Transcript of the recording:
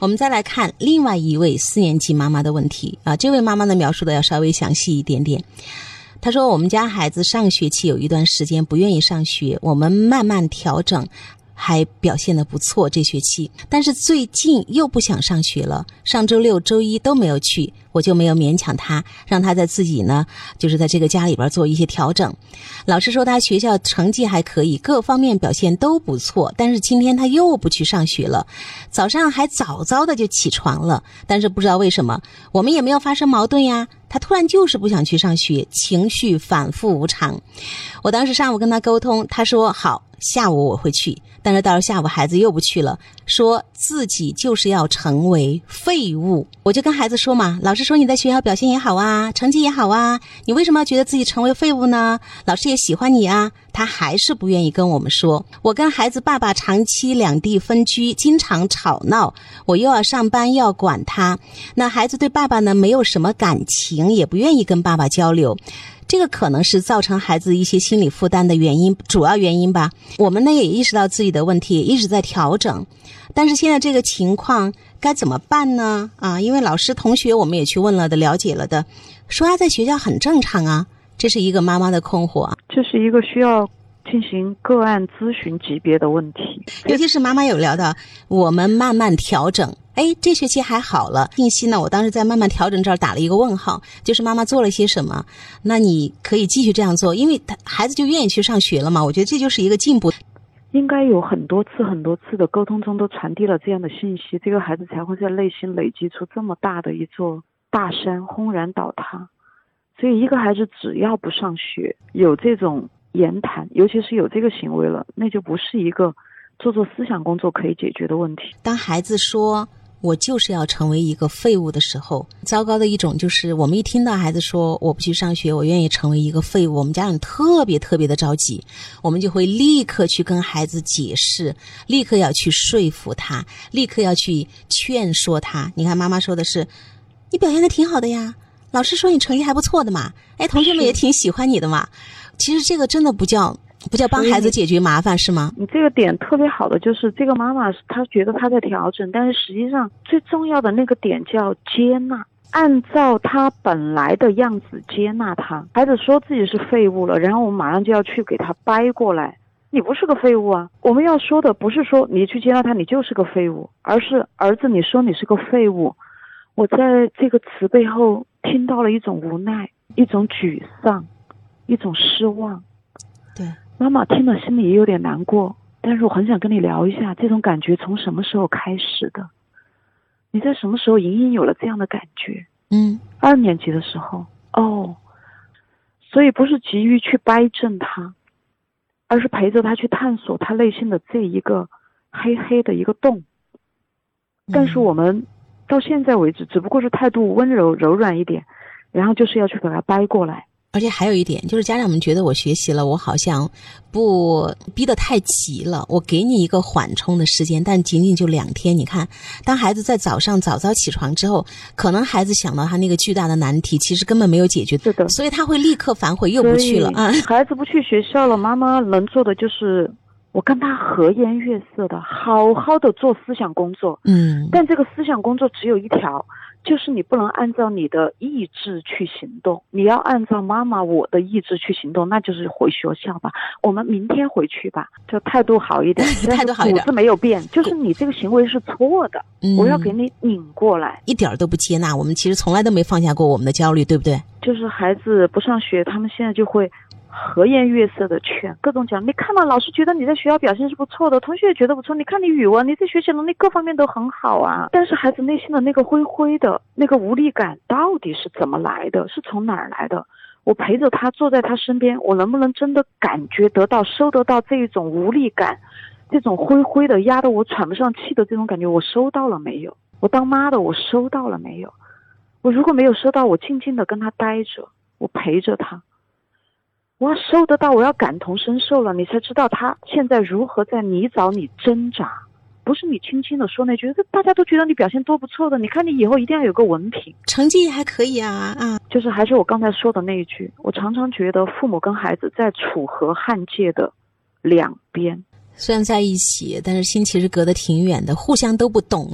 我们再来看另外一位四年级妈妈的问题啊，这位妈妈呢描述的要稍微详细一点点。她说：“我们家孩子上学期有一段时间不愿意上学，我们慢慢调整。”还表现的不错，这学期，但是最近又不想上学了。上周六、周一都没有去，我就没有勉强他，让他在自己呢，就是在这个家里边做一些调整。老师说他学校成绩还可以，各方面表现都不错，但是今天他又不去上学了，早上还早早的就起床了，但是不知道为什么，我们也没有发生矛盾呀。他突然就是不想去上学，情绪反复无常。我当时上午跟他沟通，他说好，下午我会去。但是到了下午，孩子又不去了，说自己就是要成为废物。我就跟孩子说嘛，老师说你在学校表现也好啊，成绩也好啊，你为什么要觉得自己成为废物呢？老师也喜欢你啊。他还是不愿意跟我们说。我跟孩子爸爸长期两地分居，经常吵闹，我又要上班又要管他。那孩子对爸爸呢，没有什么感情，也不愿意跟爸爸交流。这个可能是造成孩子一些心理负担的原因，主要原因吧。我们呢也意识到自己的问题，一直在调整。但是现在这个情况该怎么办呢？啊，因为老师、同学我们也去问了的，了解了的，说他在学校很正常啊。这是一个妈妈的困惑，这是一个需要。进行个案咨询级别的问题，尤其是妈妈有聊到，我们慢慢调整。哎，这学期还好了。信息呢？我当时在慢慢调整这儿打了一个问号，就是妈妈做了些什么？那你可以继续这样做，因为他孩子就愿意去上学了嘛。我觉得这就是一个进步。应该有很多次、很多次的沟通中都传递了这样的信息，这个孩子才会在内心累积出这么大的一座大山，轰然倒塌。所以，一个孩子只要不上学，有这种。言谈，尤其是有这个行为了，那就不是一个做做思想工作可以解决的问题。当孩子说“我就是要成为一个废物”的时候，糟糕的一种就是，我们一听到孩子说“我不去上学，我愿意成为一个废物”，我们家长特别特别的着急，我们就会立刻去跟孩子解释，立刻要去说服他，立刻要去劝说他。你看，妈妈说的是：“你表现的挺好的呀，老师说你成绩还不错的嘛，哎，同学们也挺喜欢你的嘛。”其实这个真的不叫不叫帮孩子解决麻烦是吗？你这个点特别好的就是这个妈妈她觉得她在调整，但是实际上最重要的那个点叫接纳，按照他本来的样子接纳他。孩子说自己是废物了，然后我们马上就要去给他掰过来，你不是个废物啊！我们要说的不是说你去接纳他，你就是个废物，而是儿子你说你是个废物，我在这个词背后听到了一种无奈，一种沮丧。一种失望，对妈妈听了心里也有点难过，但是我很想跟你聊一下，这种感觉从什么时候开始的？你在什么时候隐隐有了这样的感觉？嗯，二年级的时候哦，所以不是急于去掰正他，而是陪着他去探索他内心的这一个黑黑的一个洞。但是我们到现在为止，只不过是态度温柔柔软一点，然后就是要去把它掰过来。而且还有一点，就是家长们觉得我学习了，我好像不逼得太急了。我给你一个缓冲的时间，但仅仅就两天。你看，当孩子在早上早早起床之后，可能孩子想到他那个巨大的难题，其实根本没有解决，是的，所以他会立刻反悔，又不去了啊。孩子不去学校了，妈妈能做的就是我跟他和颜悦色的，好好的做思想工作。嗯，但这个思想工作只有一条。就是你不能按照你的意志去行动，你要按照妈妈我的意志去行动，那就是回学校吧。我们明天回去吧，就态度好一点，态度好一点，骨子没有变，就是你这个行为是错的，我要给你拧过来，一点都不接纳。我们其实从来都没放下过我们的焦虑，对不对？就是孩子不上学，他们现在就会。和颜悦色的劝，各种讲。你看嘛，老师觉得你在学校表现是不错的，同学也觉得不错。你看你语文，你这学习能力各方面都很好啊。但是孩子内心的那个灰灰的那个无力感到底是怎么来的？是从哪儿来的？我陪着他坐在他身边，我能不能真的感觉得到、收得到这一种无力感，这种灰灰的压得我喘不上气的这种感觉？我收到了没有？我当妈的，我收到了没有？我如果没有收到，我静静的跟他待着，我陪着他。我要收得到，我要感同身受了，你才知道他现在如何在泥沼里挣扎。不是你轻轻的说那句，大家都觉得你表现多不错的。你看你以后一定要有个文凭，成绩还可以啊啊！就是还是我刚才说的那一句，我常常觉得父母跟孩子在楚河汉界的两边，虽然在一起，但是心其实隔得挺远的，互相都不懂。